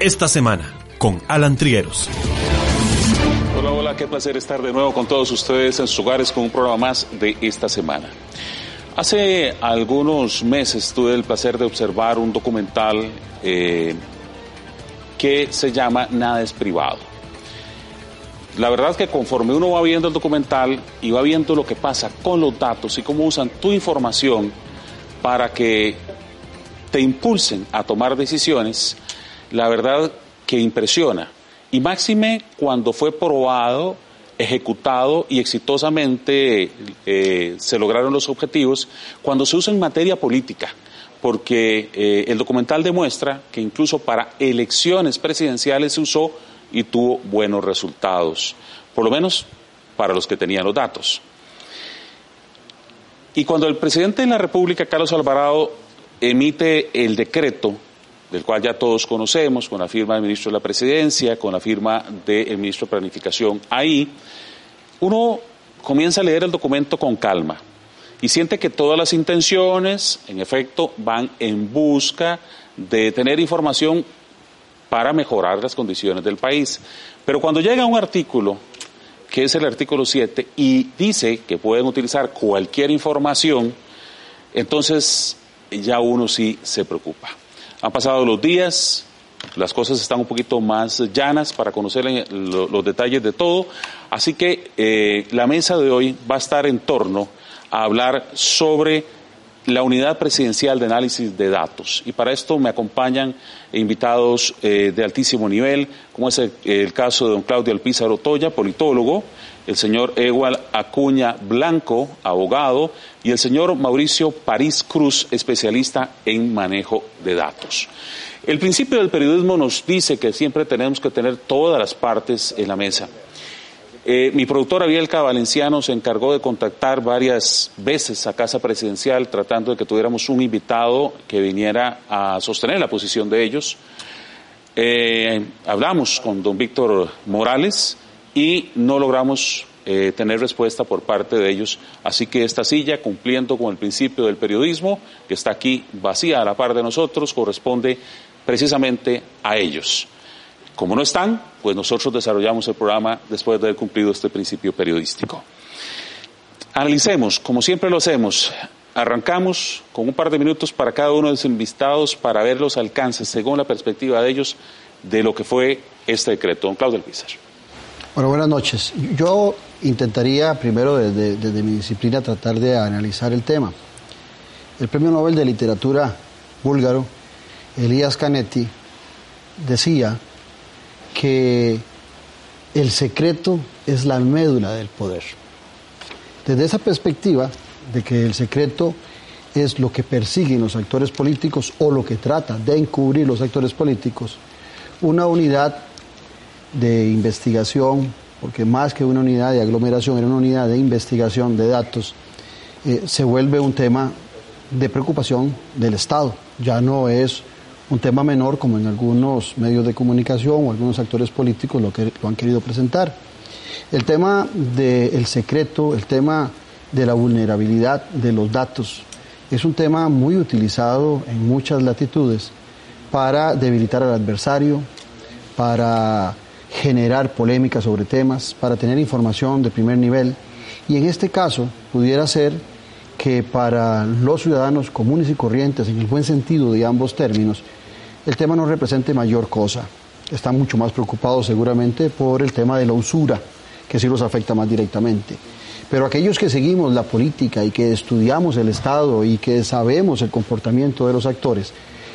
Esta semana, con Alan Trieros. Hola, hola, qué placer estar de nuevo con todos ustedes en sus hogares con un programa más de esta semana. Hace algunos meses tuve el placer de observar un documental eh, que se llama Nada es privado. La verdad es que conforme uno va viendo el documental y va viendo lo que pasa con los datos y cómo usan tu información, para que te impulsen a tomar decisiones, la verdad que impresiona. Y máxime cuando fue probado, ejecutado y exitosamente eh, se lograron los objetivos, cuando se usa en materia política, porque eh, el documental demuestra que incluso para elecciones presidenciales se usó y tuvo buenos resultados, por lo menos para los que tenían los datos. Y cuando el presidente de la República, Carlos Alvarado, emite el decreto, del cual ya todos conocemos, con la firma del ministro de la Presidencia, con la firma del ministro de Planificación, ahí uno comienza a leer el documento con calma y siente que todas las intenciones, en efecto, van en busca de tener información para mejorar las condiciones del país. Pero cuando llega un artículo que es el artículo 7, y dice que pueden utilizar cualquier información, entonces ya uno sí se preocupa. Han pasado los días, las cosas están un poquito más llanas para conocer los detalles de todo, así que eh, la mesa de hoy va a estar en torno a hablar sobre la unidad presidencial de análisis de datos. Y para esto me acompañan invitados eh, de altísimo nivel, como es el, caso de don Claudio Alpizar Otoya, politólogo, el señor Egual Acuña Blanco, abogado, y el señor Mauricio París Cruz, especialista en manejo de datos. El principio del periodismo nos dice que siempre tenemos que tener todas las partes en la mesa. Eh, mi productora Bielka Valenciano se encargó de contactar varias veces a Casa Presidencial tratando de que tuviéramos un invitado que viniera a sostener la posición de ellos. Eh, hablamos con don Víctor Morales y no logramos eh, tener respuesta por parte de ellos. Así que esta silla, cumpliendo con el principio del periodismo, que está aquí vacía a la par de nosotros, corresponde precisamente a ellos. Como no están, pues nosotros desarrollamos el programa después de haber cumplido este principio periodístico. Analicemos, como siempre lo hacemos, arrancamos con un par de minutos para cada uno de los invitados para ver los alcances, según la perspectiva de ellos, de lo que fue este decreto. Don Claudio Pizar. Bueno, buenas noches. Yo intentaría primero desde, desde mi disciplina tratar de analizar el tema. El Premio Nobel de Literatura búlgaro, Elías Canetti, decía que el secreto es la médula del poder. Desde esa perspectiva de que el secreto es lo que persiguen los actores políticos o lo que trata de encubrir los actores políticos, una unidad de investigación, porque más que una unidad de aglomeración, era una unidad de investigación de datos, eh, se vuelve un tema de preocupación del Estado. Ya no es un tema menor como en algunos medios de comunicación o algunos actores políticos lo, que, lo han querido presentar. El tema del secreto, el tema de la vulnerabilidad de los datos, es un tema muy utilizado en muchas latitudes para debilitar al adversario, para generar polémicas sobre temas, para tener información de primer nivel. Y en este caso pudiera ser que para los ciudadanos comunes y corrientes, en el buen sentido de ambos términos, el tema no represente mayor cosa. Están mucho más preocupados seguramente por el tema de la usura, que sí los afecta más directamente. Pero aquellos que seguimos la política y que estudiamos el Estado y que sabemos el comportamiento de los actores,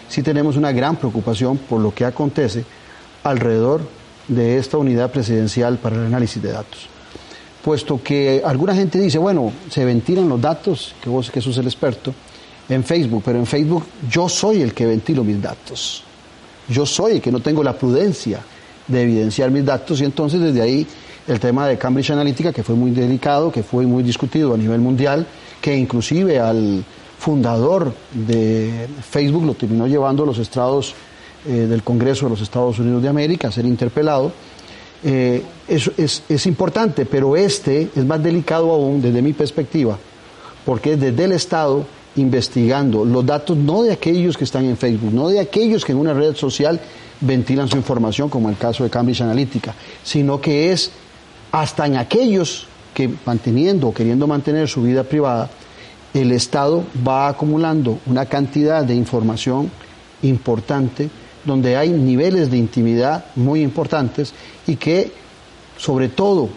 sí tenemos una gran preocupación por lo que acontece alrededor de esta unidad presidencial para el análisis de datos. Puesto que alguna gente dice, bueno, se ventilan los datos, que vos que sos el experto, en Facebook, pero en Facebook yo soy el que ventilo mis datos. Yo soy el que no tengo la prudencia de evidenciar mis datos y entonces desde ahí el tema de Cambridge Analytica, que fue muy delicado, que fue muy discutido a nivel mundial, que inclusive al fundador de Facebook lo terminó llevando a los estrados eh, del Congreso de los Estados Unidos de América a ser interpelado. Eh, es, es importante, pero este es más delicado aún desde mi perspectiva, porque es desde el Estado investigando. Los datos no de aquellos que están en Facebook, no de aquellos que en una red social ventilan su información, como el caso de Cambridge Analytica, sino que es hasta en aquellos que manteniendo o queriendo mantener su vida privada, el Estado va acumulando una cantidad de información importante donde hay niveles de intimidad muy importantes y que, sobre todo,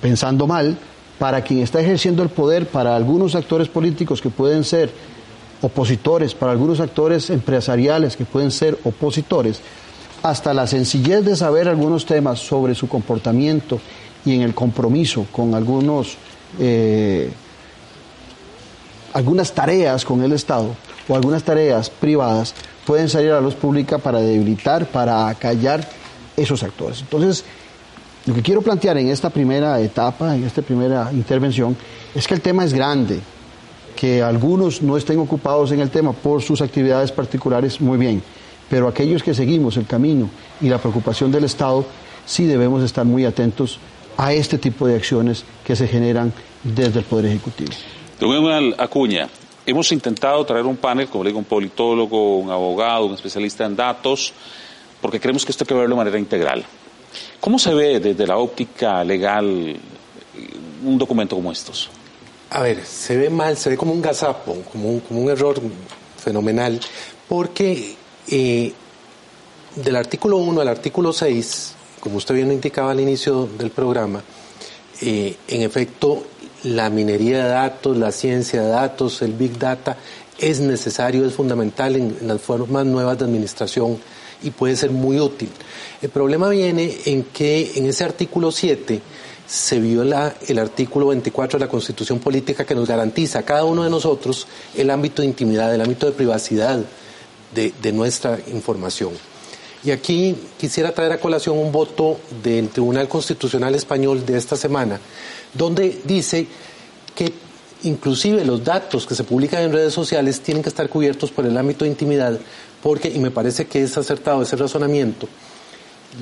pensando mal, para quien está ejerciendo el poder, para algunos actores políticos que pueden ser opositores, para algunos actores empresariales que pueden ser opositores, hasta la sencillez de saber algunos temas sobre su comportamiento y en el compromiso con algunos, eh, algunas tareas con el Estado o algunas tareas privadas pueden salir a la luz pública para debilitar, para acallar esos actores. Entonces, lo que quiero plantear en esta primera etapa, en esta primera intervención, es que el tema es grande, que algunos no estén ocupados en el tema por sus actividades particulares, muy bien, pero aquellos que seguimos el camino y la preocupación del Estado, sí debemos estar muy atentos a este tipo de acciones que se generan desde el Poder Ejecutivo. Don Acuña, hemos intentado traer un panel, como le digo, un politólogo, un abogado, un especialista en datos, porque creemos que esto hay que verlo de manera integral. ¿Cómo se ve desde la óptica legal un documento como estos? A ver, se ve mal, se ve como un gazapo, como un, como un error fenomenal, porque eh, del artículo 1 al artículo 6, como usted bien indicaba al inicio del programa, eh, en efecto, la minería de datos, la ciencia de datos, el big data, es necesario, es fundamental en las formas nuevas de administración y puede ser muy útil. El problema viene en que en ese artículo 7 se viola el artículo 24 de la Constitución Política que nos garantiza a cada uno de nosotros el ámbito de intimidad, el ámbito de privacidad de, nuestra información. Y aquí quisiera traer a colación un voto del Tribunal Constitucional Español de esta semana, donde dice que inclusive los datos que se publican en redes sociales tienen que estar cubiertos por el ámbito de intimidad porque, y me parece que es acertado ese razonamiento,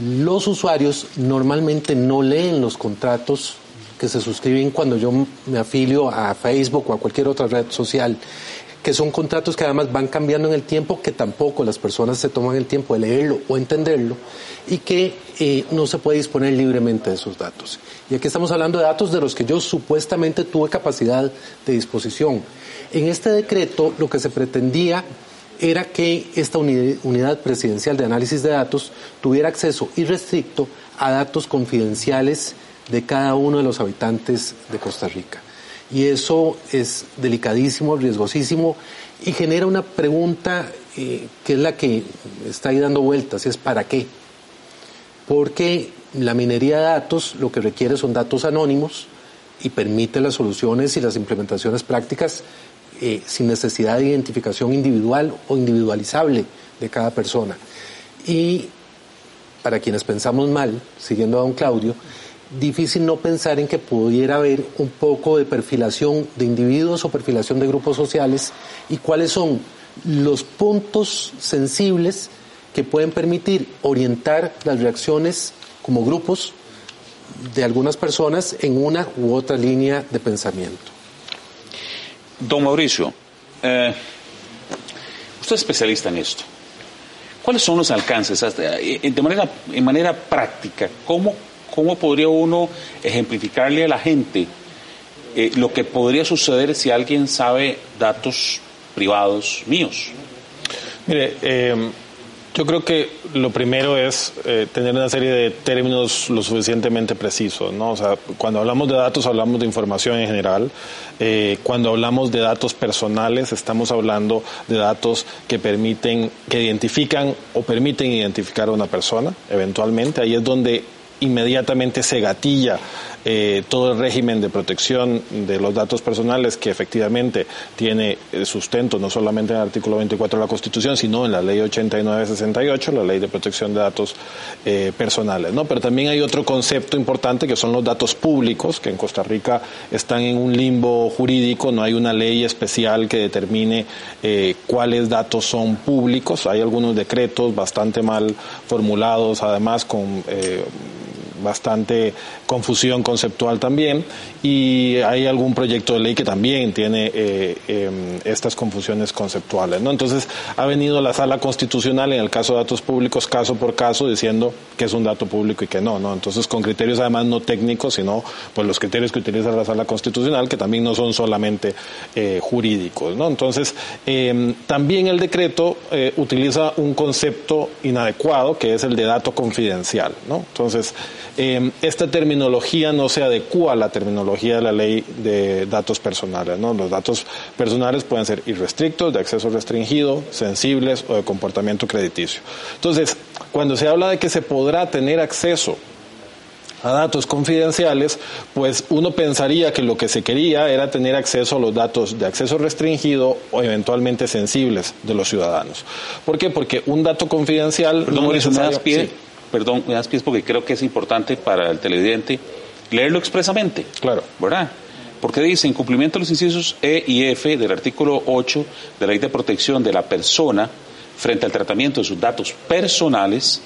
los usuarios normalmente no leen los contratos que se suscriben cuando yo me afilio a Facebook o a cualquier otra red social, que son contratos que además van cambiando en el tiempo, que tampoco las personas se toman el tiempo de leerlo o entenderlo y que eh, no se puede disponer libremente de esos datos. Y aquí estamos hablando de datos de los que yo supuestamente tuve capacidad de disposición. En este decreto lo que se pretendía era que esta unidad presidencial de análisis de datos tuviera acceso irrestricto a datos confidenciales de cada uno de los habitantes de Costa Rica. Y eso es delicadísimo, riesgosísimo y genera una pregunta eh, que es la que está ahí dando vueltas, es ¿para qué? Porque la minería de datos lo que requiere son datos anónimos y permite las soluciones y las implementaciones prácticas eh, sin necesidad de identificación individual o individualizable de cada persona. Y para quienes pensamos mal, siguiendo a don Claudio, difícil no pensar en que pudiera haber un poco de perfilación de individuos o perfilación de grupos sociales y cuáles son los puntos sensibles que pueden permitir orientar las reacciones como grupos de algunas personas en una u otra línea de pensamiento. Don Mauricio, eh, usted es especialista en esto. ¿Cuáles son los alcances eh, de manera, en manera práctica? ¿Cómo, ¿Cómo podría uno ejemplificarle a la gente eh, lo que podría suceder si alguien sabe datos privados míos? Mire, yo creo que lo primero es eh, tener una serie de términos lo suficientemente precisos, ¿no? O sea, cuando hablamos de datos hablamos de información en general. Eh, cuando hablamos de datos personales estamos hablando de datos que permiten, que identifican o permiten identificar a una persona, eventualmente. Ahí es donde inmediatamente se gatilla eh, todo el régimen de protección de los datos personales que efectivamente tiene sustento no solamente en el artículo 24 de la Constitución, sino en la ley 8968, la ley de protección de datos eh, personales. ¿no? Pero también hay otro concepto importante que son los datos públicos, que en Costa Rica están en un limbo jurídico, no hay una ley especial que determine eh, cuáles datos son públicos. Hay algunos decretos bastante mal formulados, además con eh, bastante confusión conceptual también y hay algún proyecto de ley que también tiene eh, em, estas confusiones conceptuales. ¿no? Entonces ha venido la sala constitucional en el caso de datos públicos caso por caso diciendo que es un dato público y que no. ¿no? Entonces con criterios además no técnicos sino pues los criterios que utiliza la sala constitucional que también no son solamente eh, jurídicos. ¿no? Entonces em, también el decreto eh, utiliza un concepto inadecuado que es el de dato confidencial. ¿no? Entonces em, esta terminología no se adecua a la terminología de la ley de datos personales. ¿no? Los datos personales pueden ser irrestrictos, de acceso restringido, sensibles o de comportamiento crediticio. Entonces, cuando se habla de que se podrá tener acceso a datos confidenciales, pues uno pensaría que lo que se quería era tener acceso a los datos de acceso restringido o eventualmente sensibles de los ciudadanos. ¿Por qué? Porque un dato confidencial Perdón, no Mauricio, me das pie, perdón, me das pie porque creo que es importante para el televidente leerlo expresamente. Claro. ¿Verdad? Porque dice, en cumplimiento de los incisos E y F del artículo 8 de la Ley de Protección de la Persona frente al tratamiento de sus datos personales,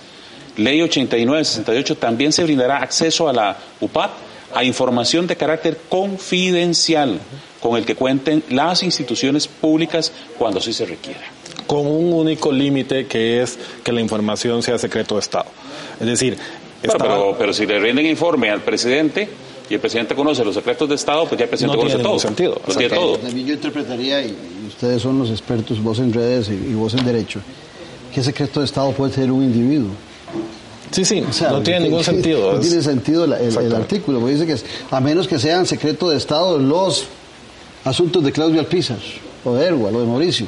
Ley 8968 también se brindará acceso a la UPAD a información de carácter confidencial con el que cuenten las instituciones públicas cuando así se requiera. con un único límite que es que la información sea secreto de Estado. Es decir, pero, pero si le rinden informe al presidente y el presidente conoce los secretos de Estado, pues ya el presidente No conoce tiene todo. ningún sentido. Lo tiene todo. También yo interpretaría, y ustedes son los expertos, vos en redes y, y vos en derecho, ¿qué secreto de Estado puede tener un individuo? sí, sí, O sea, no tiene que- ningún sentido. No tiene sentido la- el- artículo, porque dice que es, a menos que sean secreto de Estado los asuntos de Claudio Alpizar, o de Erwa, o de Mauricio.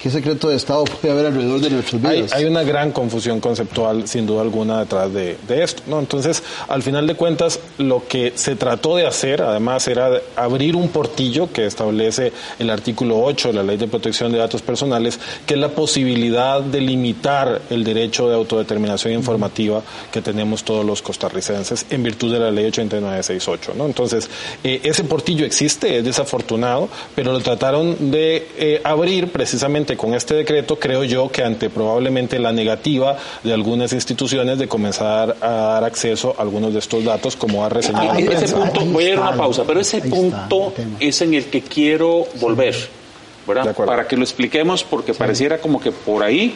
¿Qué secreto de Estado puede haber alrededor de nuestras Hay, vidas? hay una gran confusión conceptual, sin duda alguna, detrás de, de esto. ¿no? Entonces, al final de cuentas, lo que se trató de hacer, además, era abrir un portillo que establece el artículo 8 de la Ley de Protección de Datos Personales, que es la posibilidad de limitar el derecho de autodeterminación informativa que tenemos todos los costarricenses en virtud de la Ley 8968. ¿no? Entonces, eh, ese portillo existe, es desafortunado, pero lo trataron de eh, abrir precisamente con este decreto, creo yo que ante probablemente la negativa de algunas instituciones de comenzar a dar acceso a algunos de estos datos, como ha reseñado la Ese punto, voy a ir a una pausa, pero ese punto es en el que quiero volver, De ¿verdad? acuerdo. Para que lo expliquemos, porque pareciera como que por ahí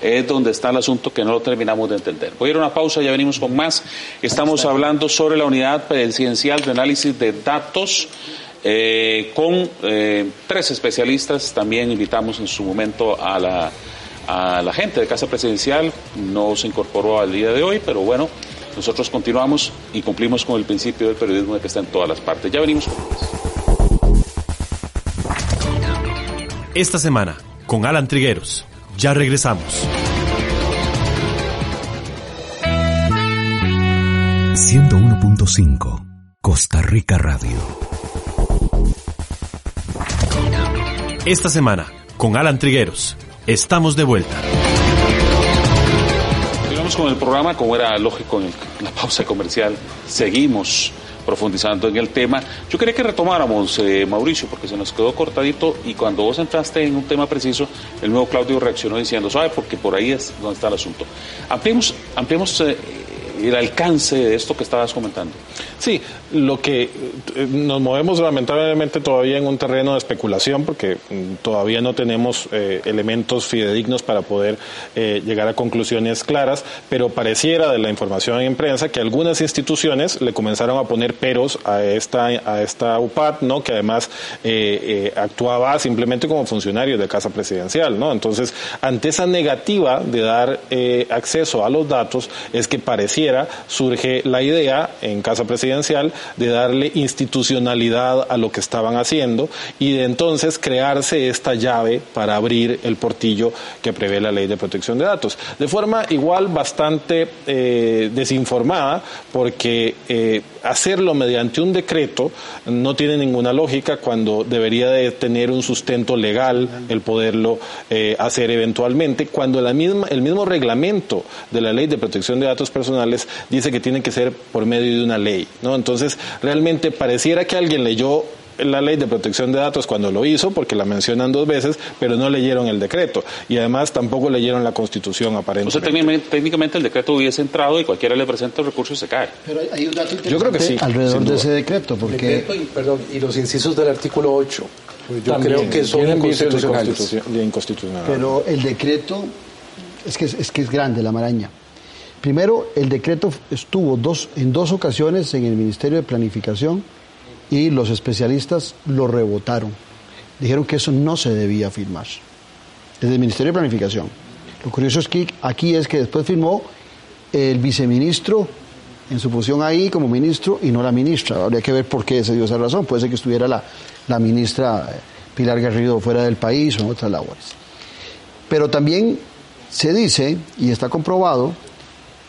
es donde está el asunto que no lo terminamos de entender. Voy a ir a una pausa, ya venimos con más. Estamos hablando sobre la unidad presidencial de análisis de datos. Eh, con eh, tres especialistas, también invitamos en su momento a la, a la gente de Casa Presidencial, no se incorporó al día de hoy, pero bueno, nosotros continuamos y cumplimos con el principio del periodismo de que está en todas las partes. Ya venimos con más. Esta semana, con Alan Trigueros. Ya regresamos. 101.5 Costa Rica Radio. Esta semana, con Alan Trigueros. Estamos de vuelta. Continuamos con el programa, como era lógico en la pausa comercial. Seguimos profundizando en el tema. Yo quería que retomáramos, eh, Mauricio, porque se nos quedó cortadito y cuando vos entraste en un tema preciso, el nuevo Claudio reaccionó diciendo, ¿sabe? Porque por ahí es donde está el asunto. Ampliemos, ampliemos eh, el alcance de esto que estabas comentando. Sí, lo que eh, nos movemos lamentablemente todavía en un terreno de especulación porque mm, todavía no tenemos eh, elementos fidedignos para poder eh, llegar a conclusiones claras, pero pareciera de la información en prensa que algunas instituciones le comenzaron a poner peros a esta a esta UPAD, ¿no? Que además eh, eh, actuaba simplemente como funcionario de casa presidencial, ¿no? Entonces, ante esa negativa de dar eh, acceso a los datos es que pareciera pareciera, surge la idea en Casa Presidencial de darle institucionalidad a lo que estaban haciendo y de entonces crearse esta llave para abrir el portillo que prevé la ley de protección de datos. De forma igual bastante eh, desinformada, porque eh, hacerlo mediante un decreto no tiene ninguna lógica cuando debería de tener un sustento legal el poderlo eh, hacer eventualmente, cuando la misma, el mismo reglamento de la ley de protección de datos personales dice que tiene que ser por medio de una ley. ¿No? Entonces, realmente pareciera que alguien leyó la ley de protección de datos cuando lo hizo, porque la mencionan dos veces, pero no leyeron el decreto. Y además tampoco leyeron la constitución, aparentemente. O sea, técnicamente, técnicamente el decreto hubiese entrado y cualquiera le presenta el recurso y se cae. Pero hay- un dato Yo creo que sí, alrededor de ese decreto, porque Decreto y, perdón, y los incisos del artículo 8. Yo También creo que son inconstitucionales. de. Pero el decreto es que es, es que es grande la maraña. Primero, el decreto estuvo dos, en dos ocasiones en el Ministerio de Planificación y los especialistas lo rebotaron. Dijeron que eso no se debía firmar. Desde el Ministerio de Planificación. Lo curioso es que aquí es que después firmó el viceministro en su posición ahí como ministro y no la ministra. Habría que ver por qué se dio esa razón. Puede ser que estuviera la, la ministra eh, Pilar Garrido fuera del país o en otras labores. Pero también se dice, y está comprobado,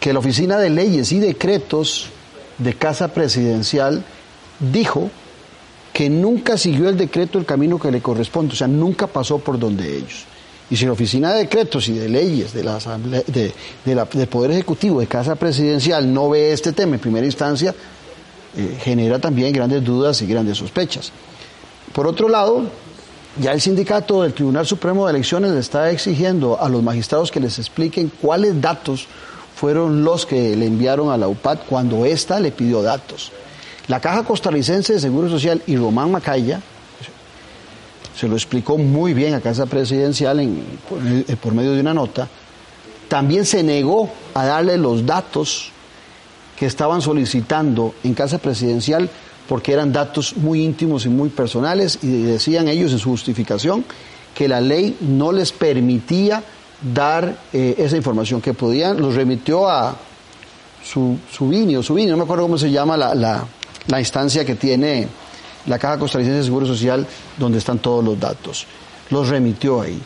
que la Oficina de Leyes y Decretos de Casa Presidencial dijo que nunca siguió el decreto el camino que le corresponde, o sea, nunca pasó por donde ellos. Y si la Oficina de Decretos y de Leyes de la Asamblea, del Poder Ejecutivo de Casa Presidencial no ve este tema en primera instancia, eh, genera también grandes dudas y grandes sospechas. Por otro lado, ya el sindicato del Tribunal Supremo de Elecciones le está exigiendo a los magistrados que les expliquen cuáles datos fueron los que le enviaron a la UPAD cuando ésta le pidió datos. La Caja Costarricense de Seguro Social y Román Macaya se lo explicó muy bien a Casa Presidencial en- por, eh, por medio de una nota, también se negó a darle los datos que estaban solicitando en Casa Presidencial porque eran datos muy íntimos y muy personales y decían ellos en su justificación que la ley no les permitía dar eh, esa información que podían, los remitió a su, Subini o Subini, no me acuerdo cómo se llama la, la- la instancia que tiene la Caja Costarricense de Seguro Social donde están todos los datos. Los remitió ahí.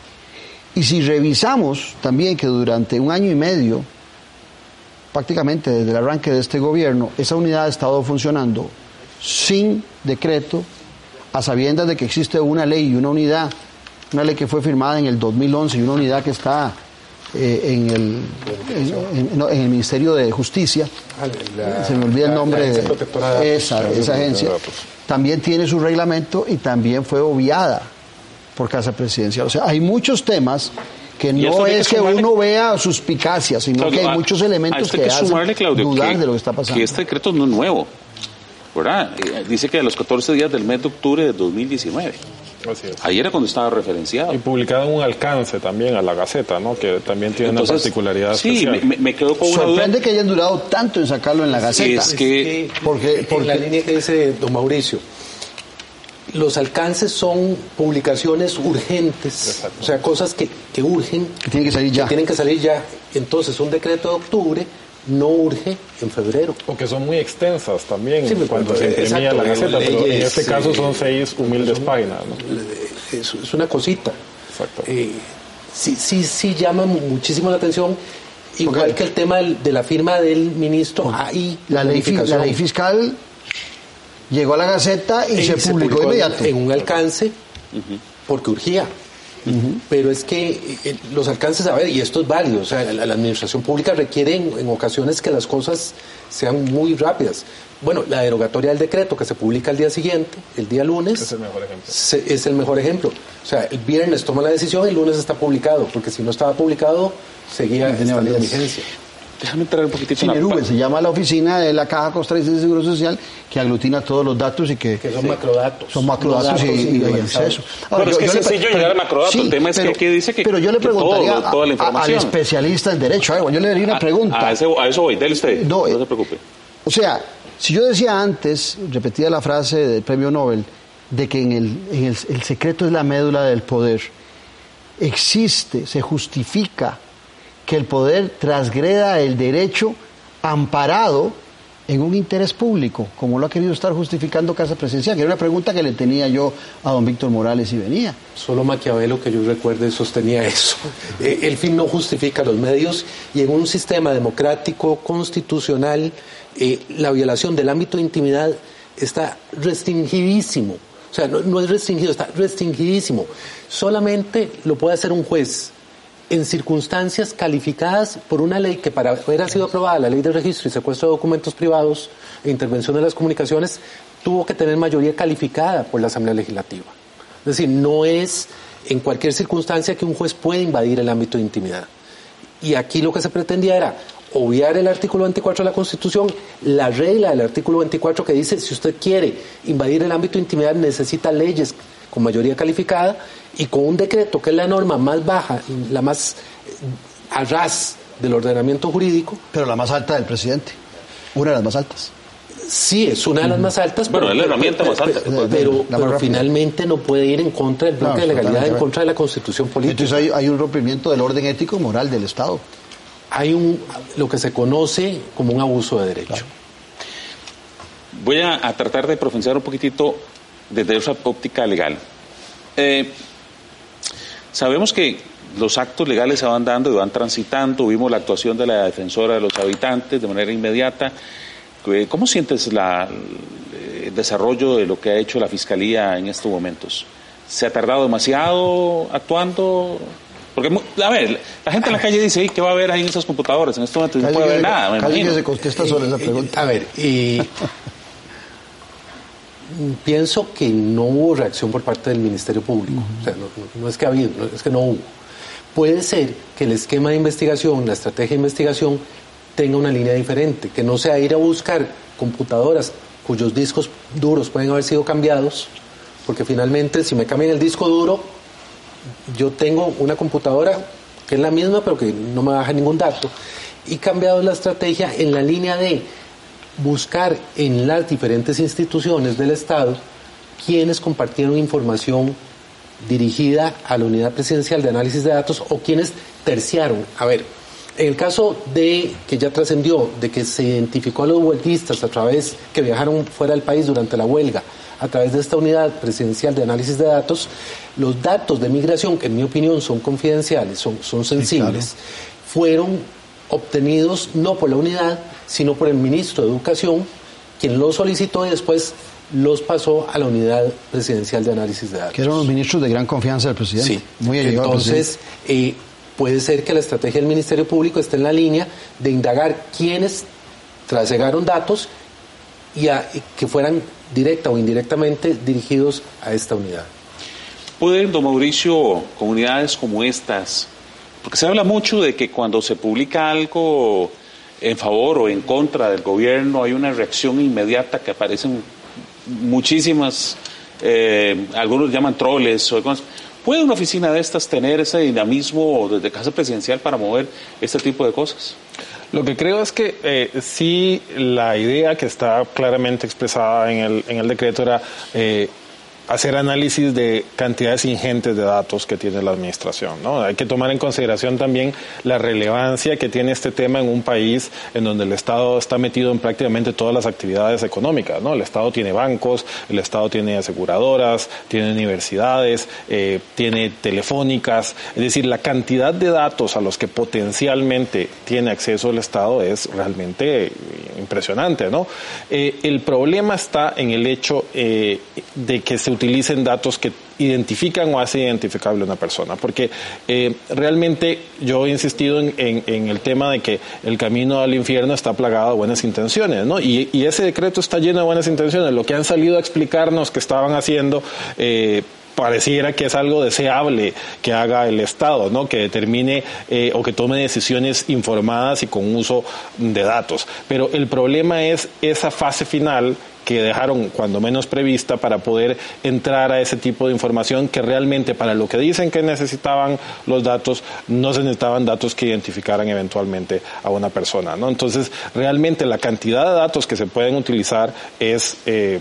Y si revisamos también que durante un año y medio prácticamente desde el arranque de este gobierno, esa unidad ha estado funcionando sin decreto, a sabiendas de que existe una ley y una unidad, una ley que fue firmada en el 2011 y una unidad que está eh, en, el, en, en- no, en el Ministerio de Justicia, Ah, la- se me olvida el nombre de de datos. esa, esa agencia, también tiene su reglamento y también fue obviada por Casa Presidencial. O sea, hay muchos temas que no que es que sumarle- uno vea suspicacias, sino Claudio, que hay a- muchos a elementos que, hay que hacen sumarle, Claudio, dudar que- de lo que está pasando. Que este decreto no es nuevo, ¿verdad? Eh, Dice que a los 14 días del mes de octubre de 2019. Así es. Ahí era cuando estaba referenciado. Y publicado en un alcance también a la Gaceta, ¿no? Que también tiene una Entonces, particularidad Sí, especial. me, me- quedo con una duda. Sorprende que hayan durado tanto en sacarlo en la Gaceta. Es que- porque, en porque la línea que dice don Mauricio, los alcances son publicaciones urgentes, o sea, cosas que, que urgen, que tiene que salir ya. que tienen que salir ya. Entonces, un decreto de octubre no urge en febrero. O que son muy extensas también Sí, acuerdo, se imprimía exacto, la Gaceta, pero en este caso eh, son seis humildes páginas, ¿no? Es, es una cosita. Exacto. Eh, sí, sí, sí llama mu- muchísimo la atención, igual que el tema del- de la firma del ministro ahí. la ley, la ley fiscal llegó a la Gaceta y Eh, se, publicó de inmediato. en un alcance porque urgía. Pero es que eh, los alcances, a ver, y esto es válido, o sea, la, la administración pública requiere en, en ocasiones que las cosas sean muy rápidas. Bueno, la derogatoria del decreto que se publica el día siguiente, el día lunes, Es el mejor ejemplo. se- es el mejor ejemplo. O sea, el viernes toma la decisión, el lunes está publicado, porque si no estaba publicado, seguía en vigencia. Déjame entrar un poquitito en la Cinerube, se llama la oficina de la Caja Costarricense de Seguro Social que aglutina todos los datos y que, Que son macrodatos. son macrodatos y, y acceso. Pero es que es sencillo llegar al macrodato, el tema es que aquí dice que- Pero yo le todo, preguntaría lo- toda la a- a- al especialista en derecho, algo, yo le daría una A- pregunta. A, ese- a eso voy, dele usted, No, no, eh, se preocupe. O sea, si yo decía antes, repetía la frase del premio Nobel, de que en el, en el, el secreto es la médula del poder, existe, se justifica que el poder transgreda el derecho amparado en un interés público, como lo ha querido estar justificando Casa Presidencial, que era una pregunta que le tenía yo a don Víctor Morales y venía. Solo Maquiavelo, que yo recuerde, sostenía eso. Eh, el fin no justifica los medios y en un sistema democrático, constitucional, eh, la violación del ámbito de intimidad está restringidísimo. O sea, no, no es restringido, está restringidísimo. Solamente lo puede hacer un juez en circunstancias calificadas por una ley que para haber sido aprobada, la ley de registro y secuestro de documentos privados e intervención de las comunicaciones, tuvo que tener mayoría calificada por la Asamblea Legislativa. Es decir, no es en cualquier circunstancia que un juez puede invadir el ámbito de intimidad. Y aquí lo que se pretendía era obviar el artículo 24 de la Constitución, la regla del artículo 24 que dice si usted quiere invadir el ámbito de intimidad necesita leyes con mayoría calificada y con un decreto que es la norma más baja, la más eh, a ras del ordenamiento jurídico. Pero la más alta del presidente, una de las más altas. Sí, es una de las más altas, pero, es la herramienta más alta. Pero, finalmente no puede ir en contra del bloque de legalidad, en contra de la constitución política. Entonces hay, un rompimiento del orden ético y moral del Estado. Hay un lo que se conoce como un abuso de derecho. Voy a, tratar de profundizar un poquitito desde esa óptica legal. Eh, sabemos que los actos legales se van dando y van transitando. Vimos la actuación de la defensora de los habitantes de manera inmediata. Eh, ¿Cómo sientes el desarrollo de lo que ha hecho la Fiscalía en estos momentos? ¿Se ha tardado demasiado actuando? Porque, a ver, la gente en la calle dice, ¿qué va a haber ahí en esos computadores? En estos momentos no puede haber nada. Me se contesta sobre esa pregunta. A ver, y pienso que no hubo reacción por parte del Ministerio Público. O sea, no, es que ha habido, es que no hubo. Puede ser que el esquema de investigación, la estrategia de investigación, tenga una línea diferente, que no sea ir a buscar computadoras cuyos discos duros pueden haber sido cambiados, porque finalmente si me cambian el disco duro, yo tengo una computadora que es la misma, pero que no me baja ningún dato, y cambiado la estrategia en la línea de buscar en las diferentes instituciones del Estado quienes compartieron información dirigida a la unidad presidencial de análisis de datos o quienes terciaron. A ver, en el caso de que ya trascendió, de que se identificó a los huelguistas a través que viajaron fuera del país durante la huelga, a través de esta unidad presidencial de análisis de datos, los datos de migración, que en mi opinión son confidenciales, son, son sensibles, fueron obtenidos no por la unidad, sino por el ministro de Educación, quien los solicitó y después los pasó a la unidad presidencial de análisis de datos. Que eran los ministros de gran confianza del presidente. Sí. Muy Entonces, eh, puede ser que la estrategia del Ministerio Público esté en la línea de indagar quiénes trasegaron datos y, que fueran directa o indirectamente dirigidos a esta unidad. ¿Pueden, don Mauricio, comunidades como estas, porque se habla mucho de que cuando se publica algo en favor o en contra del gobierno, hay una reacción inmediata que aparecen muchísimas, eh, algunos llaman troles o ¿Puede una oficina de estas tener ese dinamismo desde casa presidencial para mover este tipo de cosas? Lo que creo es que eh, sí la idea que está claramente expresada en el, en el decreto era eh, hacer análisis de cantidades ingentes de datos que tiene la administración. Hay que tomar en consideración también la relevancia que tiene este tema en un país en donde el Estado está metido en prácticamente todas las actividades económicas. El Estado tiene bancos, el Estado tiene aseguradoras, tiene universidades, eh, tiene telefónicas. Es decir, la cantidad de datos a los que potencialmente tiene acceso el Estado es realmente impresionante. Eh, el problema está en el hecho eh, de que se utilicen datos que identifican o hacen identificable a una persona. Porque eh, realmente yo he insistido en, el tema de que el camino al infierno está plagado de buenas intenciones, ¿no? Y, ese decreto está lleno de buenas intenciones. Lo que han salido a explicarnos que estaban haciendo, eh, pareciera que es algo deseable que haga el Estado, ¿no? que determine eh, o que tome decisiones informadas y con uso de datos. Pero el problema es esa fase final que dejaron cuando menos prevista para poder entrar a ese tipo de información que realmente para lo que dicen que necesitaban los datos no se necesitaban datos que identificaran eventualmente a una persona, ¿no? Entonces realmente la cantidad de datos que se pueden utilizar es eh,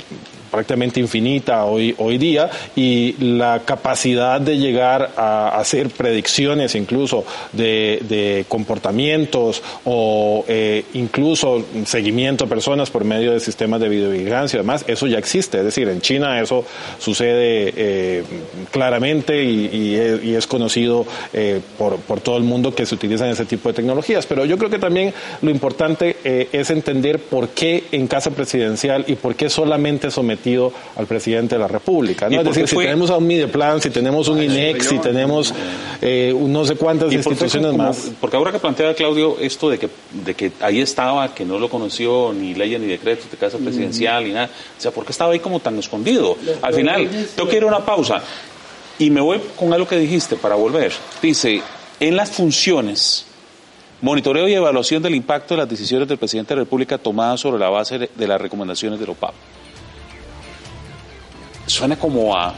prácticamente infinita hoy, hoy día y la capacidad de llegar a hacer predicciones incluso de, comportamientos o eh, incluso seguimiento a personas por medio de sistemas de videovigilancia y demás, eso ya existe. Es decir, en China eso sucede eh, claramente y, es conocido eh, por, por, todo el mundo que se utilizan ese tipo de tecnologías. Pero yo creo que también lo importante es entender por qué en casa presidencial y por qué solamente sometido al presidente de la República. ¿no? Es decir, si tenemos a un Mideplan, si tenemos un INEX, si tenemos eh, no sé cuántas instituciones más. Porque ahora que plantea Claudio esto de que, de que ahí estaba, que no lo conoció ni ley ni decreto de casa presidencial ni nada, o sea, ¿por qué estaba ahí como tan escondido? Al final, tengo que ir a una pausa y me voy con algo que dijiste para volver. Dice, en las funciones Monitoreo y evaluación del impacto de las decisiones del presidente de la República tomadas sobre la base de las recomendaciones de OPAP. Suena como a.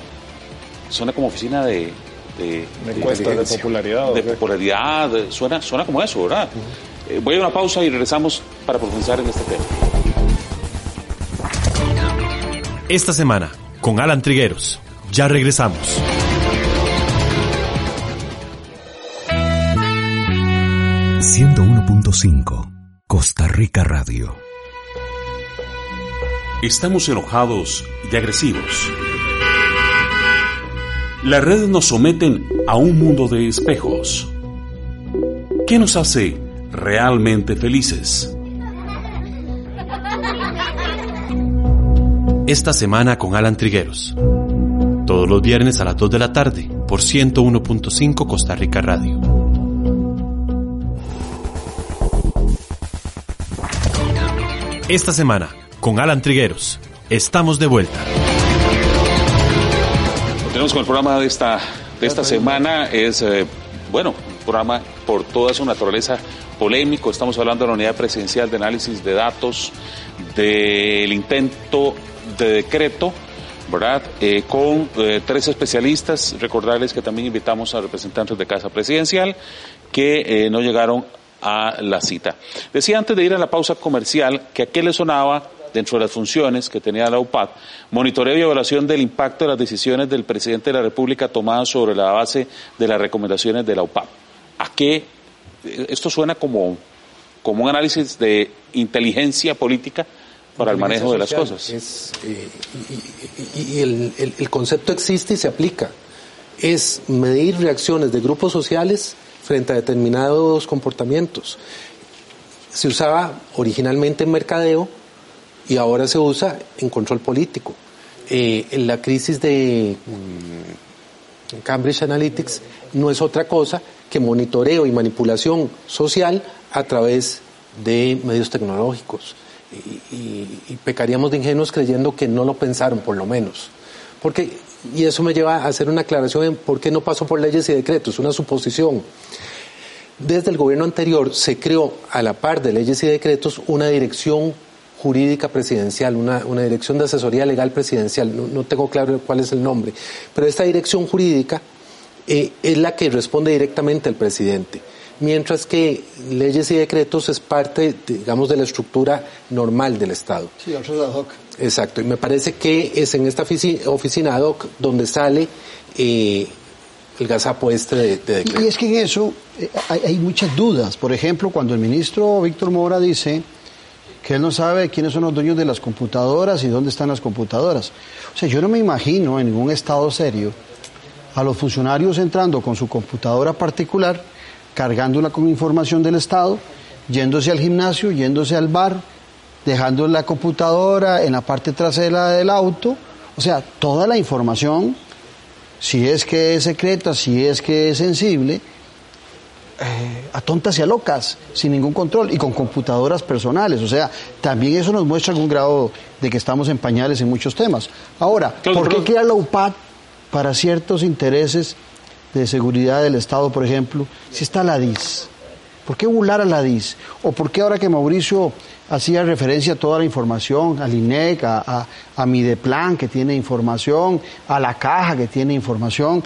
Suena como oficina de. De, de, popularidad. De popularidad, suena, suena como eso, ¿verdad? Eh, voy a una pausa y regresamos para profundizar en este tema. Esta semana, con Alan Trigueros. Ya regresamos. Costa Rica Radio. Estamos enojados y agresivos. Las redes nos someten a un mundo de espejos. ¿Qué nos hace realmente felices? Esta semana con Alan Trigueros. Todos los viernes a las 2 de la tarde por 101.5 Costa Rica Radio. Esta semana, con Alan Trigueros, estamos de vuelta. Continuamos con el programa de esta, de esta semana. Es, eh, bueno, un programa por toda su naturaleza polémico. Estamos hablando de la unidad presidencial de análisis de datos, del intento de decreto. ¿verdad? Eh, con eh, tres especialistas. Recordarles que también invitamos a representantes de Casa Presidencial que no llegaron a la cita. Decía antes de ir a la pausa comercial que a qué le sonaba dentro de las funciones que tenía la UPAD, monitoreo y evaluación del impacto de las decisiones del presidente de la República tomadas sobre la base de las recomendaciones de la UPAD. ¿A qué? Esto suena como, como un análisis de inteligencia política para el manejo de las cosas. Eh, y, el, el concepto existe y se aplica. Es medir reacciones de grupos sociales frente a determinados comportamientos. Se usaba originalmente en mercadeo y ahora se usa en control político. Eh, la crisis de mm, Cambridge Analytics no es otra cosa que monitoreo y manipulación social a través de medios tecnológicos. Y, pecaríamos de ingenuos creyendo que no lo pensaron, por lo menos. Porque, y eso me lleva a hacer una aclaración en por qué no pasó por leyes y decretos, una suposición. Desde el gobierno anterior se creó, a la par de leyes y decretos, una dirección jurídica presidencial, una, dirección de asesoría legal presidencial, no, tengo claro cuál es el nombre, pero esta dirección jurídica eh, es la que responde directamente al presidente, mientras que leyes y decretos es parte, digamos, de la estructura normal del Estado. Sí, ad hoc. Exacto, y me parece que es en esta oficina, ad hoc donde sale eh, el gazapo este de, Y es que en eso eh, hay, muchas dudas. Por ejemplo, cuando el ministro Víctor Mora dice que él no sabe quiénes son los dueños de las computadoras y dónde están las computadoras. O sea, yo no me imagino en ningún estado serio a los funcionarios entrando con su computadora particular, cargándola con información del Estado, yéndose al gimnasio, yéndose al bar, dejando la computadora en la parte trasera del auto. O sea, toda la información si es que es secreta, si es que es sensible, eh, a tontas y a locas, sin ningún control y con computadoras personales. O sea, también eso nos muestra algún grado de que estamos en pañales en muchos temas. Ahora, ¿por qué crear la UPAD para ciertos intereses de seguridad del Estado, por ejemplo, si está la DIS? ¿Por qué burlar a la DIS? ¿O por qué ahora que Mauricio hacía referencia a toda la información, al INEC, a, a, Mideplan que tiene información, a la caja que tiene información.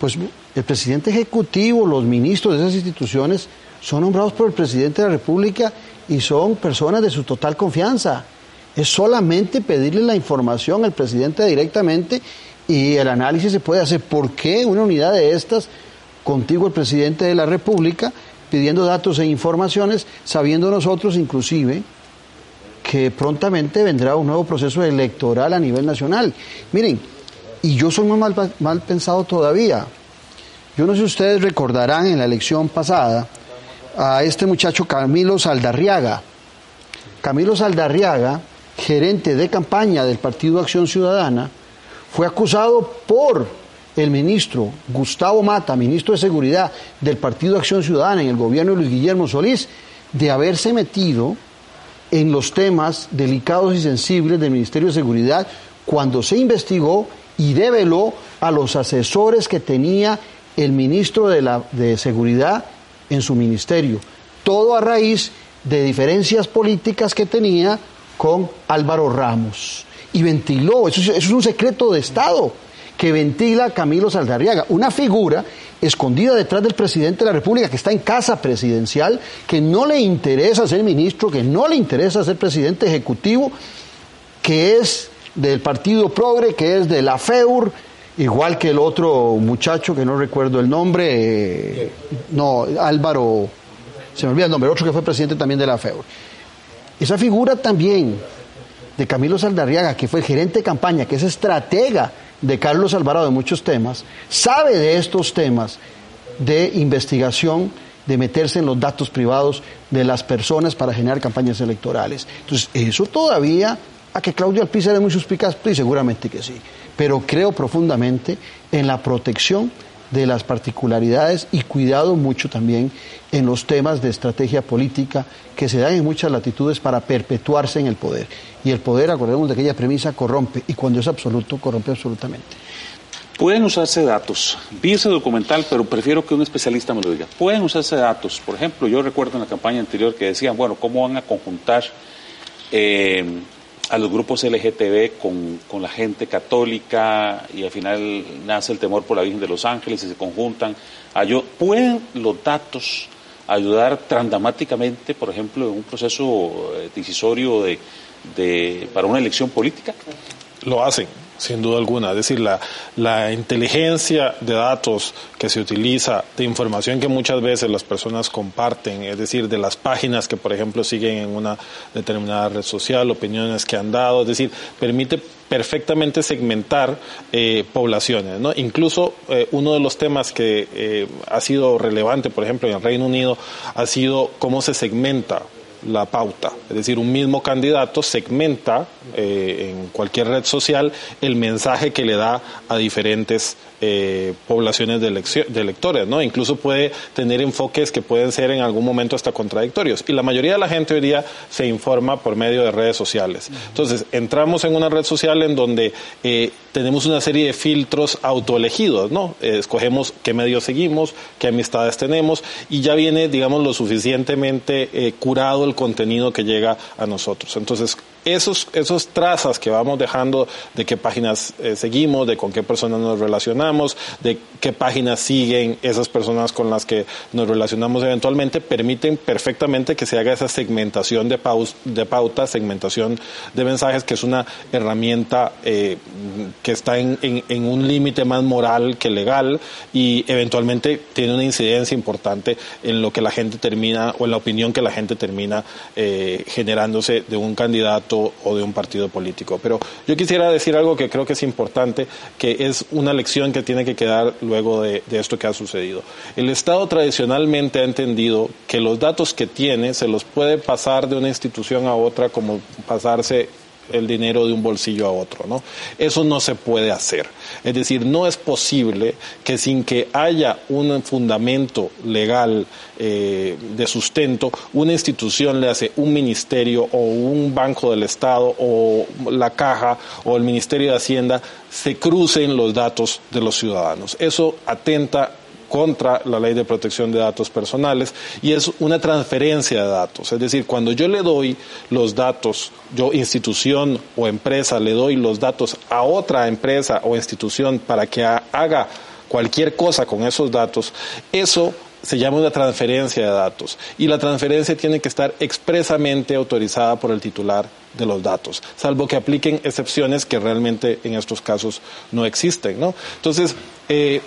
Pues el presidente ejecutivo, los ministros de esas instituciones son nombrados por el presidente de la República y son personas de su total confianza. Es solamente pedirle la información al presidente directamente y el análisis se puede hacer. ¿Por qué una unidad de estas, contigo el presidente de la República, pidiendo datos e informaciones, sabiendo nosotros inclusive que prontamente vendrá un nuevo proceso electoral a nivel nacional? Miren, y yo soy muy mal, mal pensado todavía. Yo no sé si ustedes recordarán en la elección pasada a este muchacho Camilo Saldarriaga. Camilo Saldarriaga, gerente de campaña del Partido Acción Ciudadana, fue acusado por el ministro Gustavo Mata, ministro de Seguridad del Partido Acción Ciudadana en el gobierno de Luis Guillermo Solís, de haberse metido en los temas delicados y sensibles del Ministerio de Seguridad cuando se investigó y reveló a los asesores que tenía el ministro de, la, de Seguridad en su ministerio. Todo a raíz de diferencias políticas que tenía con Álvaro Ramos. Y ventiló, eso, es un secreto de Estado, que ventila Camilo Saldarriaga, una figura escondida detrás del presidente de la República, que está en casa presidencial, que no le interesa ser ministro, que no le interesa ser presidente ejecutivo, que es del Partido Progre, que es de la FEUR, igual que el otro muchacho que no recuerdo el nombre, eh, no, Álvaro, se me olvida el nombre, otro que fue presidente también de la FEUR. Esa figura también de Camilo Saldarriaga, que fue el gerente de campaña, que es estratega de Carlos Alvarado de muchos temas, sabe de estos temas de investigación, de meterse en los datos privados de las personas para generar campañas electorales. Entonces, eso todavía a que Claudio Alpizar es muy suspicaz, pues seguramente que sí. Pero creo profundamente en la protección de las particularidades y cuidado mucho también en los temas de estrategia política que se dan en muchas latitudes para perpetuarse en el poder. Y el poder, acordemos de aquella premisa, corrompe, y cuando es absoluto, corrompe absolutamente. Pueden usarse datos. Vi ese documental, pero prefiero que un especialista me lo diga. Pueden usarse datos. Por ejemplo, yo recuerdo en la campaña anterior que decían, bueno, ¿cómo van a conjuntar eh, a los grupos LGTB con, con, la gente católica y al final nace el temor por la Virgen de los Ángeles y se conjuntan. ¿Pueden los datos ayudar transamáticamente, por ejemplo, en un proceso eh, decisorio de, de, para una elección política? Lo hacen sin duda alguna. Es decir, la, la, inteligencia de datos que se utiliza, de información que muchas veces las personas comparten, es decir, de las páginas que, por ejemplo, siguen en una determinada red social, opiniones que han dado, es decir, permite perfectamente segmentar eh, poblaciones. ¿no? Incluso eh, uno de los temas que eh, ha sido relevante, por ejemplo, en el Reino Unido, ha sido cómo se segmenta la pauta. Es decir, un mismo candidato segmenta eh, en cualquier red social el mensaje que le da a diferentes eh, poblaciones de, electores, ¿no? Incluso puede tener enfoques que pueden ser en algún momento hasta contradictorios. Y la mayoría de la gente hoy día se informa por medio de redes sociales. Entonces, entramos en una red social en donde eh, tenemos una serie de filtros autoelegidos, ¿no? Eh, escogemos qué medios seguimos, qué amistades tenemos y ya viene, digamos, lo suficientemente curado el contenido que llega a nosotros. Entonces, esos, esos trazas que vamos dejando de qué páginas eh, seguimos, de con qué personas nos relacionamos, de qué páginas siguen esas personas con las que nos relacionamos eventualmente, permiten perfectamente que se haga esa segmentación de, de pauta, segmentación de mensajes, que es una herramienta eh, que está en, en, un límite más moral que legal y eventualmente tiene una incidencia importante en lo que la gente termina o en la opinión que la gente termina eh, generándose de un candidato o de un partido político. Pero yo quisiera decir algo que creo que es importante, que es una lección que tiene que quedar luego de, de esto que ha sucedido. El Estado tradicionalmente ha entendido que los datos que tiene se los puede pasar de una institución a otra como pasarse el dinero de un bolsillo a otro, ¿no? Eso no se puede hacer. Es decir, no es posible que sin que haya un fundamento legal eh, de sustento, una institución le hace un ministerio o un banco del Estado o la caja o el Ministerio de Hacienda se crucen los datos de los ciudadanos. Eso atenta contra la ley de protección de datos personales y es una transferencia de datos. Es decir, cuando yo le doy los datos, yo institución o empresa le doy los datos a otra empresa o institución para que haga cualquier cosa con esos datos, eso se llama una transferencia de datos y la transferencia tiene que estar expresamente autorizada por el titular de los datos, salvo que apliquen excepciones que realmente en estos casos no existen. ¿no? Entonces, eh,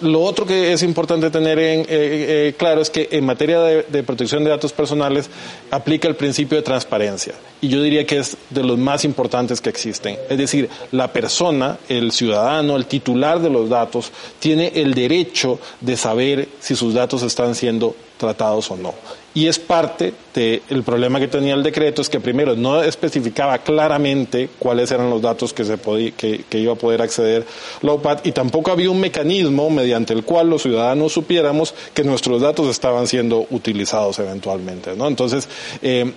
lo otro que es importante tener en, eh, eh, claro es que en materia de, protección de datos personales aplica el principio de transparencia y yo diría que es de los más importantes que existen. Es decir, la persona, el ciudadano, el titular de los datos tiene el derecho de saber si sus datos están siendo tratados o no. Y es parte del problema que tenía el decreto, es que primero no especificaba claramente cuáles eran los datos que, se podía, que, iba a poder acceder la OPAT y tampoco había un mecanismo mediante el cual los ciudadanos supiéramos que nuestros datos estaban siendo utilizados eventualmente. ¿no? Entonces, eh,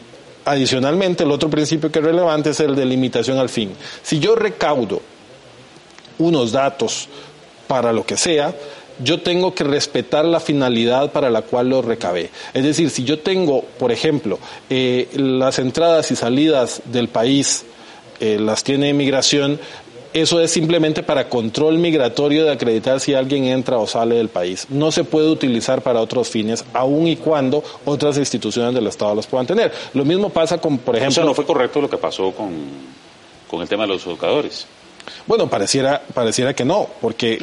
adicionalmente, el otro principio que es relevante es el de limitación al fin. Si yo recaudo unos datos para lo que sea, yo tengo que respetar la finalidad para la cual lo recabé. Es decir, si yo tengo, por ejemplo, eh, las entradas y salidas del país, eh, las tiene inmigración, eso es simplemente para control migratorio de acreditar si alguien entra o sale del país. No se puede utilizar para otros fines, aun y cuando otras instituciones del Estado los puedan tener. Lo mismo pasa con, por ejemplo... Eso no fue correcto lo que pasó con, con el tema de los educadores. Bueno, pareciera, pareciera que no, porque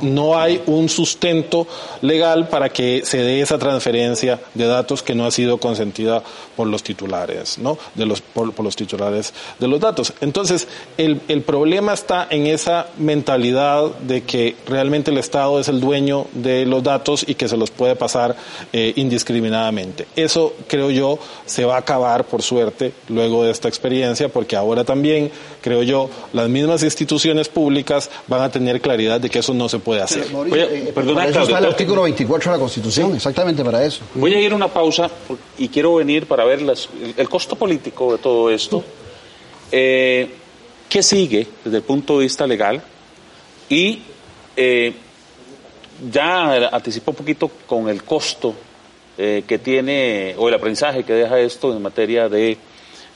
no hay un sustento legal para que se dé esa transferencia de datos que no ha sido consentida por los titulares, ¿no? De los, por, los titulares de los datos. Entonces, el, el, problema está en esa mentalidad de que realmente el Estado es el dueño de los datos y que se los puede pasar eh, indiscriminadamente. Eso, creo yo, se va a acabar, por suerte, luego de esta experiencia, porque ahora también, creo yo, las mismas instituciones públicas van a tener claridad de que eso no se puede hacer. Eh, perdona, eso está el artículo 24 de la Constitución, exactamente para eso. Voy a ir a una pausa y quiero venir para ver el, costo político de todo esto. Eh, ¿Qué sigue desde el punto de vista legal? Y eh, ya anticipo un poquito con el costo que tiene o el aprendizaje que deja esto en materia de,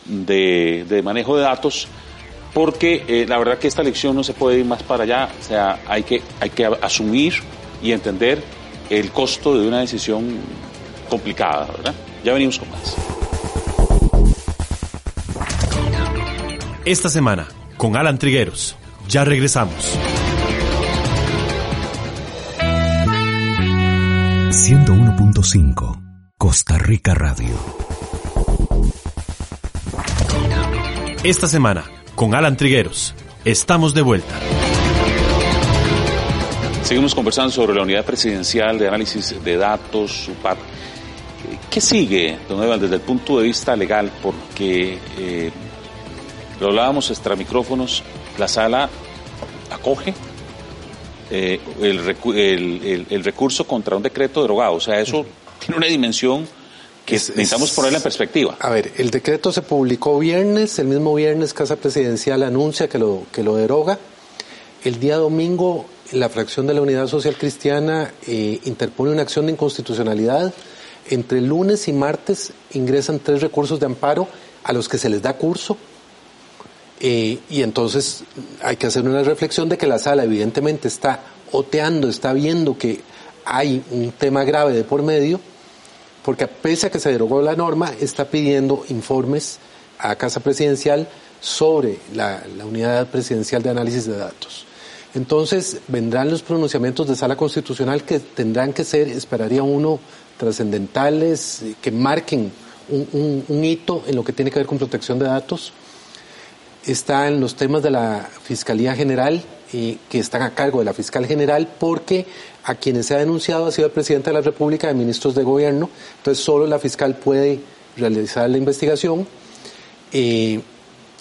de manejo de datos porque eh, la verdad que esta lección no se puede ir más para allá, o sea, hay que, hay que asumir y entender el costo de una decisión complicada, ¿verdad? Ya venimos con más. Esta semana, con Alan Trigueros, ya regresamos. ...101.5... Costa Rica Radio. Esta semana, con Alan Trigueros. Estamos de vuelta. Seguimos conversando sobre la unidad presidencial de análisis de datos, UPAT. ¿Qué sigue, don Evan, desde el punto de vista legal? Porque eh, lo hablábamos extra micrófonos, la sala acoge eh, el, el, recurso contra un decreto derogado. O sea, eso tiene una dimensión que necesitamos ponerla en perspectiva. A ver, el decreto se publicó viernes, el mismo viernes Casa Presidencial anuncia que lo, que lo deroga. El día domingo la fracción de la Unidad Social Cristiana eh, interpone una acción de inconstitucionalidad. Entre lunes y martes ingresan tres recursos de amparo a los que se les da curso. Eh, y entonces hay que hacer una reflexión de que la sala evidentemente está oteando, está viendo que hay un tema grave de por medio porque pese a que se derogó la norma, está pidiendo informes a Casa Presidencial sobre la, unidad presidencial de análisis de datos. Entonces vendrán los pronunciamientos de sala constitucional que tendrán que ser, esperaría uno, trascendentales, que marquen un, hito en lo que tiene que ver con protección de datos. Están los temas de la Fiscalía General, eh, que están a cargo de la Fiscal General, porque a quienes se ha denunciado ha sido el presidente de la República, de ministros de gobierno, entonces solo la fiscal puede realizar la investigación. Eh,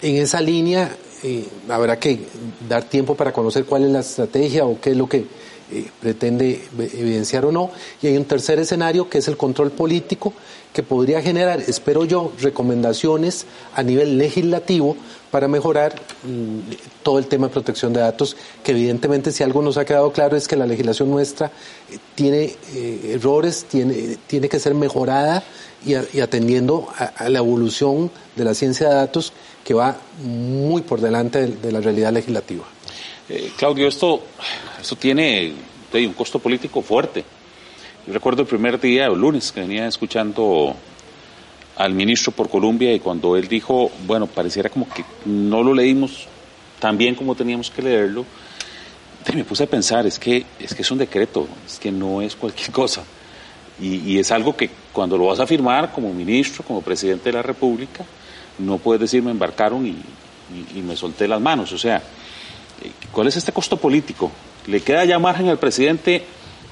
en esa línea eh, habrá que dar tiempo para conocer cuál es la estrategia o qué es lo que eh, pretende evidenciar o no. Y hay un tercer escenario que es el control político que podría generar, espero yo, recomendaciones a nivel legislativo para mejorar mm, todo el tema de protección de datos, que evidentemente si algo nos ha quedado claro es que la legislación nuestra eh, tiene eh, errores, tiene, tiene que ser mejorada y, atendiendo a, la evolución de la ciencia de datos que va muy por delante de, la realidad legislativa. Eh, Claudio, esto, esto tiene un costo político fuerte. Recuerdo el primer día, el lunes, que venía escuchando al ministro por Colombia y cuando él dijo, bueno, pareciera como que no lo leímos tan bien como teníamos que leerlo, me puse a pensar, es que, es que es un decreto, es que no es cualquier cosa. Y, es algo que cuando lo vas a firmar como ministro, como presidente de la República, no puedes decir me embarcaron y, y me solté las manos. O sea, ¿cuál es este costo político? ¿Le queda ya margen al presidente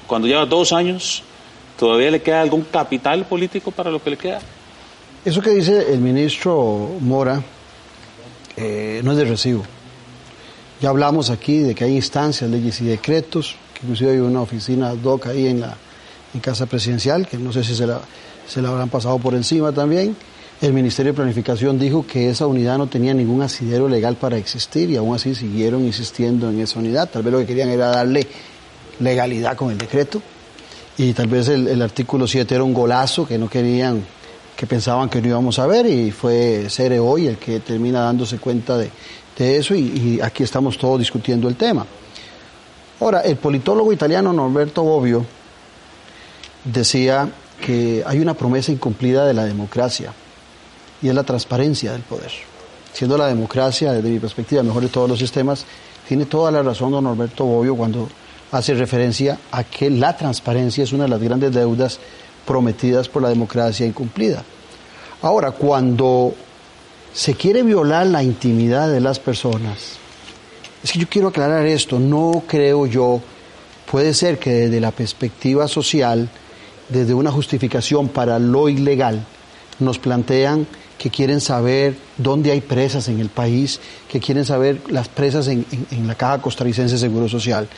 cuando lleva dos años? ¿Todavía le queda algún capital político para lo que le queda? Eso que dice el ministro Mora eh, no es de recibo. Ya hablamos aquí de que hay instancias, leyes y decretos, que inclusive hay una oficina ad hoc ahí en la en Casa Presidencial, que no sé si se la, se la habrán pasado por encima también. El Ministerio de Planificación dijo que esa unidad no tenía ningún asidero legal para existir y aún así siguieron insistiendo en esa unidad. Tal vez lo que querían era darle legalidad con el decreto y tal vez el, artículo 7 era un golazo que no querían que pensaban que no íbamos a ver y fue Cere hoy el que termina dándose cuenta de, eso y, aquí estamos todos discutiendo el tema. Ahora, el politólogo italiano Norberto Bobbio decía que hay una promesa incumplida de la democracia y es la transparencia del poder. Siendo la democracia, desde mi perspectiva, mejor de todos los sistemas, tiene toda la razón don Norberto Bobbio cuando hace referencia a que la transparencia es una de las grandes deudas prometidas por la democracia incumplida. Ahora, cuando se quiere violar la intimidad de las personas, es que yo quiero aclarar esto, no creo yo, puede ser que desde la perspectiva social, desde una justificación para lo ilegal, nos plantean que quieren saber dónde hay presas en el país, que quieren saber las presas en, la Caja Costarricense de Seguro Social.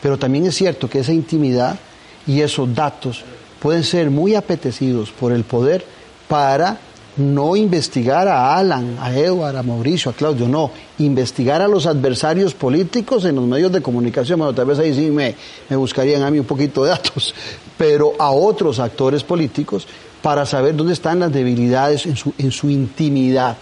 Pero también es cierto que esa intimidad y esos datos pueden ser muy apetecidos por el poder para no investigar a Alan, a Edward, a Mauricio, a Claudio, no, investigar a los adversarios políticos en los medios de comunicación, bueno, tal vez ahí sí me buscarían a mí un poquito de datos, pero a otros actores políticos para saber dónde están las debilidades en su, en su intimidad,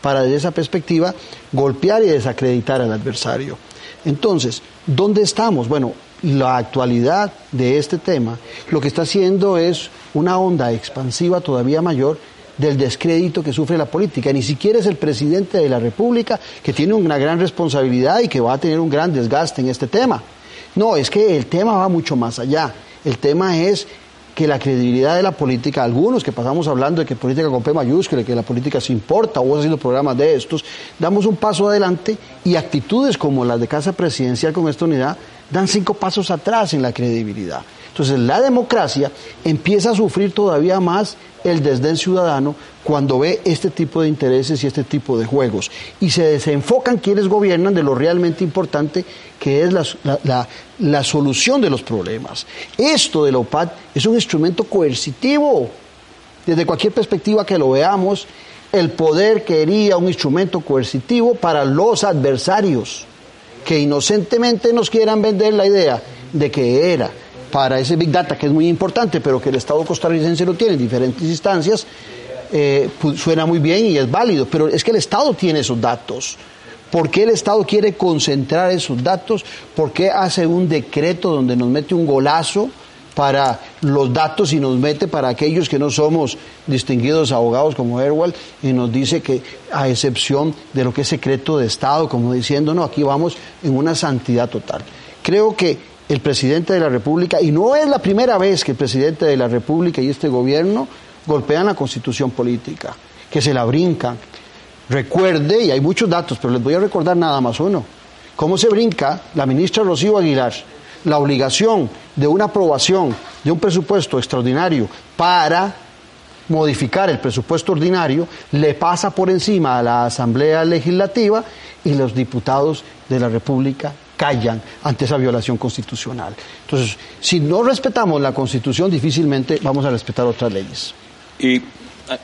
para desde esa perspectiva golpear y desacreditar al adversario. Entonces, ¿dónde estamos? Bueno, la actualidad de este tema lo que está haciendo es una onda expansiva todavía mayor del descrédito que sufre la política. Ni siquiera es el presidente de la República que tiene una gran responsabilidad y que va a tener un gran desgaste en este tema. No, es que el tema va mucho más allá. El tema es que la credibilidad de la política, algunos que pasamos hablando de que política con P mayúscula, que la política se importa, o haciendo programas de estos, damos un paso adelante y actitudes como las de Casa Presidencial con esta unidad dan cinco pasos atrás en la credibilidad. Entonces la democracia empieza a sufrir todavía más el desdén ciudadano cuando ve este tipo de intereses y este tipo de juegos. Y se desenfocan quienes gobiernan de lo realmente importante que es la, solución de los problemas. Esto de la OPAD es un instrumento coercitivo. Desde cualquier perspectiva que lo veamos, el poder quería un instrumento coercitivo para los adversarios que inocentemente nos quieran vender la idea de que era para ese Big Data, que es muy importante, pero que el Estado costarricense lo tiene en diferentes instancias, eh, suena muy bien y es válido, pero es que el Estado tiene esos datos. ¿Por qué el Estado quiere concentrar esos datos? ¿Por qué hace un decreto donde nos mete un golazo para los datos y nos mete para aquellos que no somos distinguidos abogados como Erwal y nos dice que a excepción de lo que es secreto de Estado, como diciendo, no, aquí vamos en una santidad total. Creo que el presidente de la República, y no es la primera vez que el presidente de la República y este gobierno golpean la constitución política, que se la brincan. Recuerde, y hay muchos datos, pero les voy a recordar nada más uno, cómo se brinca la ministra Rocío Aguilar la obligación de una aprobación de un presupuesto extraordinario para modificar el presupuesto ordinario, le pasa por encima a la Asamblea Legislativa y los diputados de la República callan ante esa violación constitucional. Entonces, si no respetamos la Constitución, difícilmente vamos a respetar otras leyes. Y,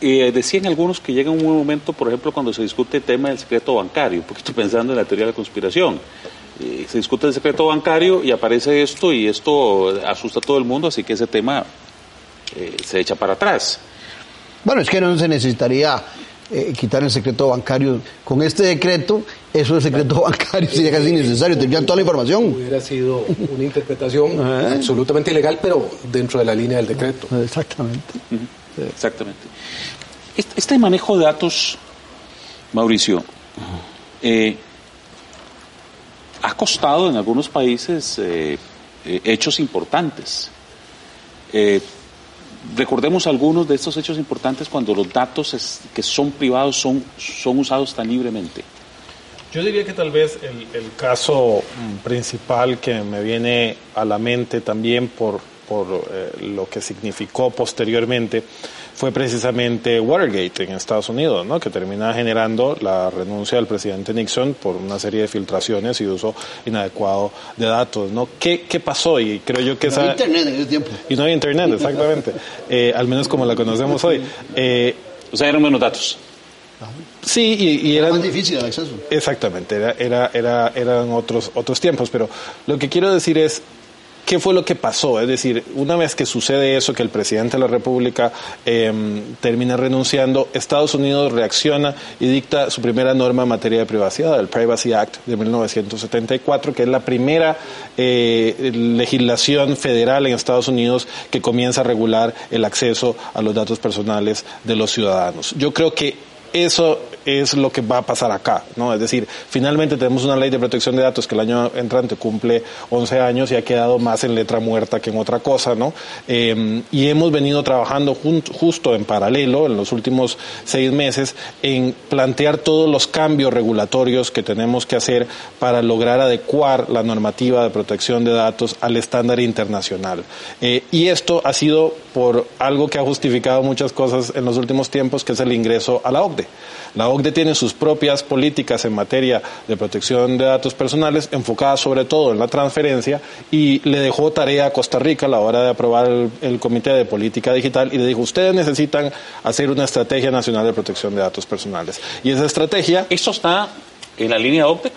y decían algunos que llega un momento, por ejemplo, cuando se discute el tema del secreto bancario, porque estoy pensando en la teoría de la conspiración se discute el secreto bancario y aparece esto y esto asusta a todo el mundo, así que ese tema eh, se echa para atrás. Bueno, es que no se necesitaría eh, quitar el secreto bancario. Con este decreto, eso del secreto bancario sería casi innecesario, tendrían toda la información. Hubiera sido una interpretación absolutamente ilegal, pero dentro de la línea del decreto. Exactamente. Exactamente. Este, manejo de datos, Mauricio, eh, ha costado en algunos países eh, eh, hechos importantes. Recordemos algunos de estos hechos importantes cuando los datos que son privados son, son usados tan libremente. Yo diría que tal vez el, el caso mm, principal que me viene a la mente también por, por eh, lo que significó posteriormente fue precisamente Watergate en Estados Unidos, ¿no? que termina generando la renuncia del presidente Nixon por una serie de filtraciones y uso inadecuado de datos. ¿no? ¿Qué, qué pasó? Y creo yo que No había esa... internet en ese tiempo. Y no había internet, exactamente. Eh, al menos como la conocemos hoy. Eh, O sea, eran menos datos. sí, y, y Era eran... más difícil el acceso. Exactamente, era, era, era, eran otros, otros tiempos, pero lo que quiero decir es, ¿qué fue lo que pasó? Es decir, una vez que sucede eso, que el presidente de la República eh, termina renunciando, Estados Unidos reacciona y dicta su primera norma en materia de privacidad, el Privacy Act de 1974, que es la primera eh, legislación federal en Estados Unidos que comienza a regular el acceso a los datos personales de los ciudadanos. Yo creo que eso es lo que va a pasar acá, ¿no? Es decir, finalmente tenemos una ley de protección de datos que el año entrante cumple 11 años y ha quedado más en letra muerta que en otra cosa, ¿no? Eh, y hemos venido trabajando justo en paralelo en los últimos seis meses en plantear todos los cambios regulatorios que tenemos que hacer para lograr adecuar la normativa de protección de datos al estándar internacional. Eh, y esto ha sido por algo que ha justificado muchas cosas en los últimos tiempos, que es el ingreso a la OCDE. OCDE tiene sus propias políticas en materia de protección de datos personales, enfocadas sobre todo en la transferencia, y le dejó tarea a Costa Rica a la hora de aprobar el, el Comité de Política Digital y le dijo, ustedes necesitan hacer una estrategia nacional de protección de datos personales. Y esa estrategia, ¿Esto está en la línea OPTEC?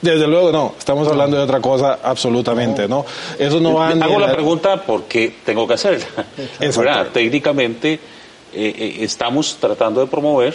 desde luego no, estamos hablando de otra cosa absolutamente, ¿no? Eso no va Hago la pregunta porque tengo que hacerla. Técnicamente eh, eh, estamos tratando de promover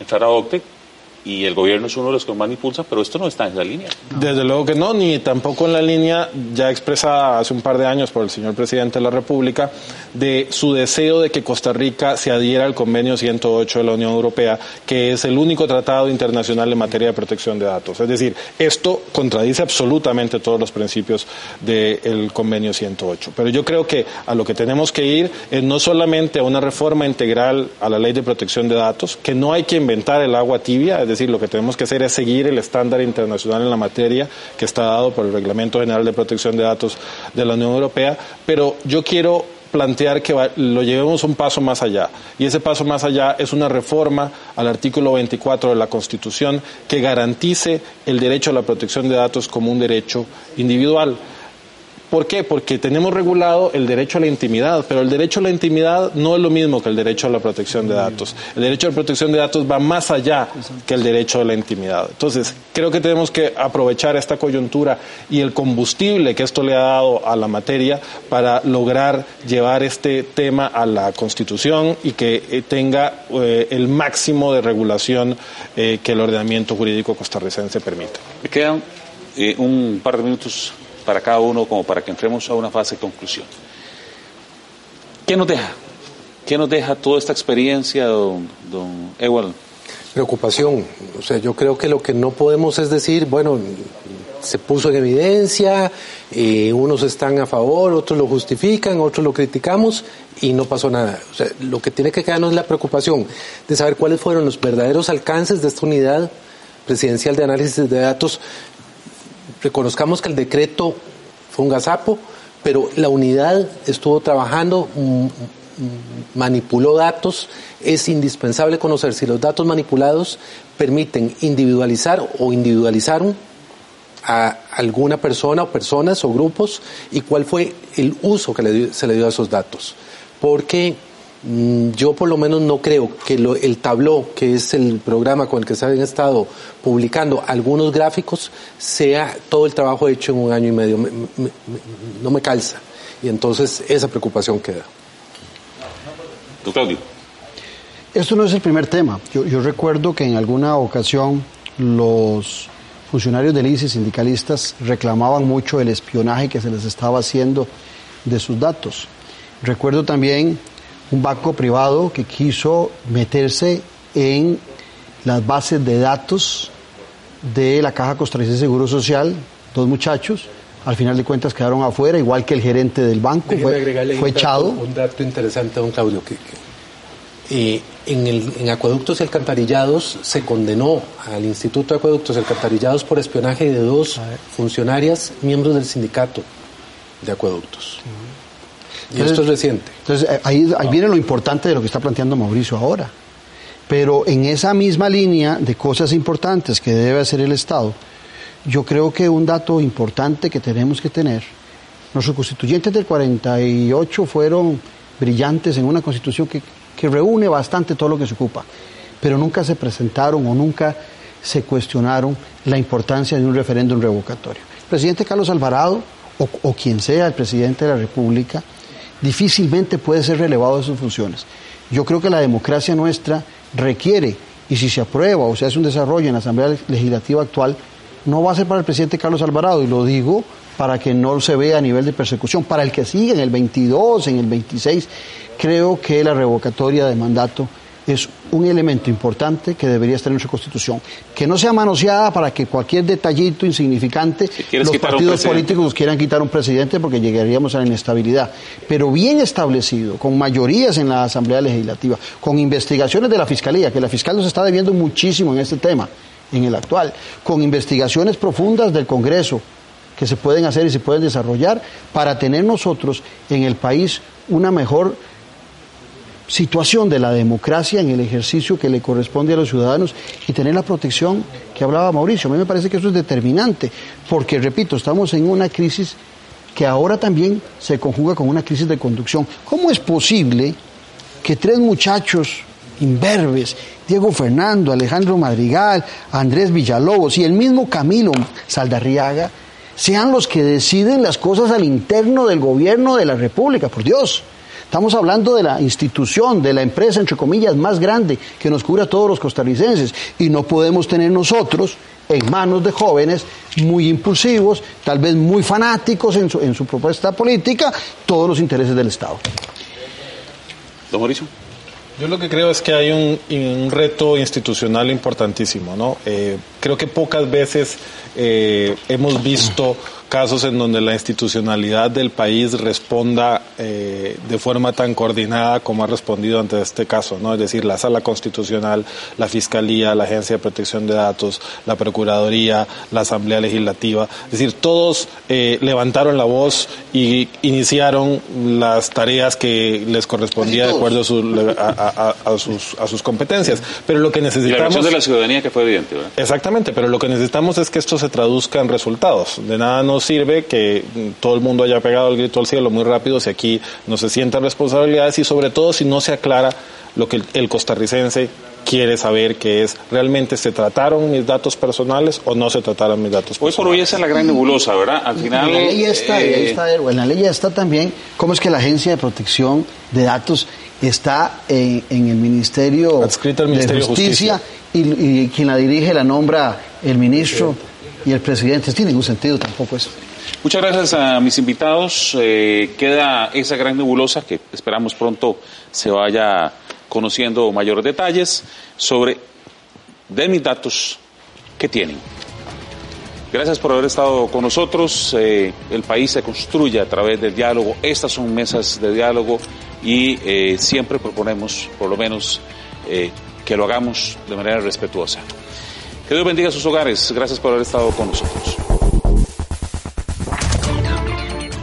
entrar a OCTEC y el gobierno es uno de los que más impulsa, pero esto no está en esa línea. Desde luego que no, ni tampoco en la línea ya expresada hace un par de años por el señor presidente de la República de su deseo de que Costa Rica se adhiera al convenio 108 de la Unión Europea, que es el único tratado internacional en materia de protección de datos. Es decir, esto contradice absolutamente todos los principios del convenio 108. Pero yo creo que a lo que tenemos que ir es no solamente a una reforma integral a la ley de protección de datos, que no hay que inventar el agua tibia, decir, lo que tenemos que hacer es seguir el estándar internacional en la materia que está dado por el Reglamento General de Protección de Datos de la Unión Europea, pero yo quiero plantear que lo llevemos un paso más allá. Y ese paso más allá es una reforma al artículo 24 de la Constitución que garantice el derecho a la protección de datos como un derecho individual. ¿Por qué? Porque tenemos regulado el derecho a la intimidad, pero el derecho a la intimidad no es lo mismo que el derecho a la protección de datos. El derecho a la protección de datos va más allá que el derecho a la intimidad. Entonces, creo que tenemos que aprovechar esta coyuntura y el combustible que esto le ha dado a la materia para lograr llevar este tema a la Constitución y que eh, tenga eh, el máximo de regulación eh, que el ordenamiento jurídico costarricense permite. Me quedan eh, un par de minutos para cada uno como para que entremos a una fase de conclusión. ¿Qué nos deja? ¿Qué nos deja toda esta experiencia, don, don Ewald? Preocupación. O sea, yo creo que lo que no podemos es decir, bueno, se puso en evidencia, eh, unos están a favor, otros lo justifican, otros lo criticamos y no pasó nada. O sea, lo que tiene que quedarnos es la preocupación de saber cuáles fueron los verdaderos alcances de esta unidad presidencial de análisis de datos. Reconozcamos que el decreto fue un gazapo, pero la unidad estuvo trabajando, mm, mm, manipuló datos. Es indispensable conocer si los datos manipulados permiten individualizar o individualizaron a alguna persona o personas o grupos y cuál fue el uso que se le dio a esos datos. Porque yo por lo menos no creo que lo- el tabló, que es el programa con el que se han estado publicando algunos gráficos, sea todo el trabajo hecho en un año y medio. Me- me- me- no me calza. Y entonces esa preocupación queda. Don Claudio. Esto no es el primer tema. Yo, yo recuerdo que en alguna ocasión los funcionarios del ICE, sindicalistas, reclamaban mucho el espionaje que se les estaba haciendo de sus datos. Recuerdo también un banco privado que quiso meterse en las bases de datos de la Caja Costarricense de Seguro Social, dos muchachos, al final de cuentas quedaron afuera, igual que el gerente del banco, Déjeme fue, fue un dato- echado. Un dato interesante, don Claudio, que, que, eh, en, el, en Acueductos y Alcantarillados se condenó al Instituto de Acueductos y Alcantarillados por espionaje de dos funcionarias miembros del sindicato de Acueductos. Y esto es reciente. Entonces, eh, ahí, viene lo importante de lo que está planteando Mauricio ahora. Pero en esa misma línea de cosas importantes que debe hacer el Estado, yo creo que un dato importante que tenemos que tener, nuestros constituyentes del 48 fueron brillantes en una constitución que, que reúne bastante todo lo que se ocupa, pero nunca se presentaron o nunca se cuestionaron la importancia de un referéndum revocatorio. El presidente Carlos Alvarado, o quien sea el presidente de la República, difícilmente puede ser relevado de sus funciones. Yo creo que la democracia nuestra requiere, y si se aprueba o se hace un desarrollo en la Asamblea Legislativa actual, no va a ser para el presidente Carlos Alvarado, y lo digo para que no se vea a nivel de persecución. Para el que sigue en el 22, en el 26, creo que la revocatoria de mandato es un elemento importante que debería estar en nuestra Constitución. Que no sea manoseada para que cualquier detallito insignificante los partidos políticos nos quieran quitar un presidente porque llegaríamos a la inestabilidad. Pero bien establecido, con mayorías en la Asamblea Legislativa, con investigaciones de la Fiscalía, que la fiscal nos está debiendo muchísimo en este tema, en el actual, con investigaciones profundas del Congreso que se pueden hacer y se pueden desarrollar para tener nosotros en el país una mejor situación de la democracia en el ejercicio que le corresponde a los ciudadanos y tener la protección que hablaba Mauricio. A mí me parece que eso es determinante, porque, repito, estamos en una crisis que ahora también se conjuga con una crisis de conducción. ¿Cómo es posible que tres muchachos imberbes, Diego Fernando, Alejandro Madrigal, Andrés Villalobos y el mismo Camilo Saldarriaga, sean los que deciden las cosas al interno del gobierno de la República? Por Dios. Estamos hablando de la institución, de la empresa, entre comillas, más grande que nos cubre a todos los costarricenses. Y no podemos tener nosotros en manos de jóvenes muy impulsivos, tal vez muy fanáticos en su, en su propuesta política, todos los intereses del Estado. Don Mauricio. Yo lo que creo es que hay un, un reto institucional importantísimo, ¿no? Eh, creo que pocas veces eh, hemos visto casos en donde la institucionalidad del país responda eh, de forma tan coordinada como ha respondido ante este caso, ¿no? Es decir, la Sala Constitucional, la Fiscalía, la Agencia de Protección de Datos, la Procuraduría, la Asamblea Legislativa, es decir, todos eh, levantaron la voz y iniciaron las tareas que les correspondía de acuerdo a, su- a- a- a sus, a sus competencias. Pero lo que Y la necesitamos... reacción de la ciudadanía que fue evidente, ¿verdad? Exactamente, pero lo que necesitamos es que esto se traduzca en resultados. De nada nos sirve que todo el mundo haya pegado el grito al cielo muy rápido si aquí no se sientan responsabilidades y sobre todo si no se aclara lo que el costarricense quiere saber que es realmente se trataron mis datos personales o no se trataron mis datos Hoy por personales. hoy esa es la gran nebulosa, ¿verdad? Al final. En la ley está, eh, ahí está, en la ley está también cómo es que la Agencia de Protección de Datos está en, en el Ministerio, Adscrita al de Ministerio de Justicia, Y, y quien la dirige la nombra el ministro y el presidente. No tiene ningún sentido tampoco eso. Muchas gracias a mis invitados. Eh, queda esa gran nebulosa que esperamos pronto se vaya conociendo mayores detalles sobre de mis datos que tienen. Gracias por haber estado con nosotros. Eh, el país se construye a través del diálogo. Estas son mesas de diálogo y eh, siempre proponemos, por lo menos, eh, que lo hagamos de manera respetuosa. Que Dios bendiga sus hogares. Gracias por haber estado con nosotros.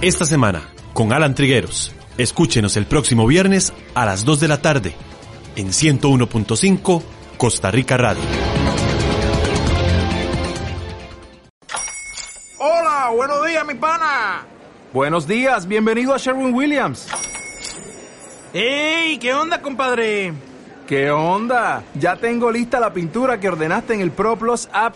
Esta semana, con Alan Trigueros. Escúchenos el próximo viernes a las 2 de la tarde en 101.5 Costa Rica Radio. Hola, buenos días, mi pana. Buenos días, bienvenido a Sherwin Williams. ¡Ey! ¿Qué onda, compadre? ¿Qué onda? Ya tengo lista la pintura que ordenaste en el ProPlus app.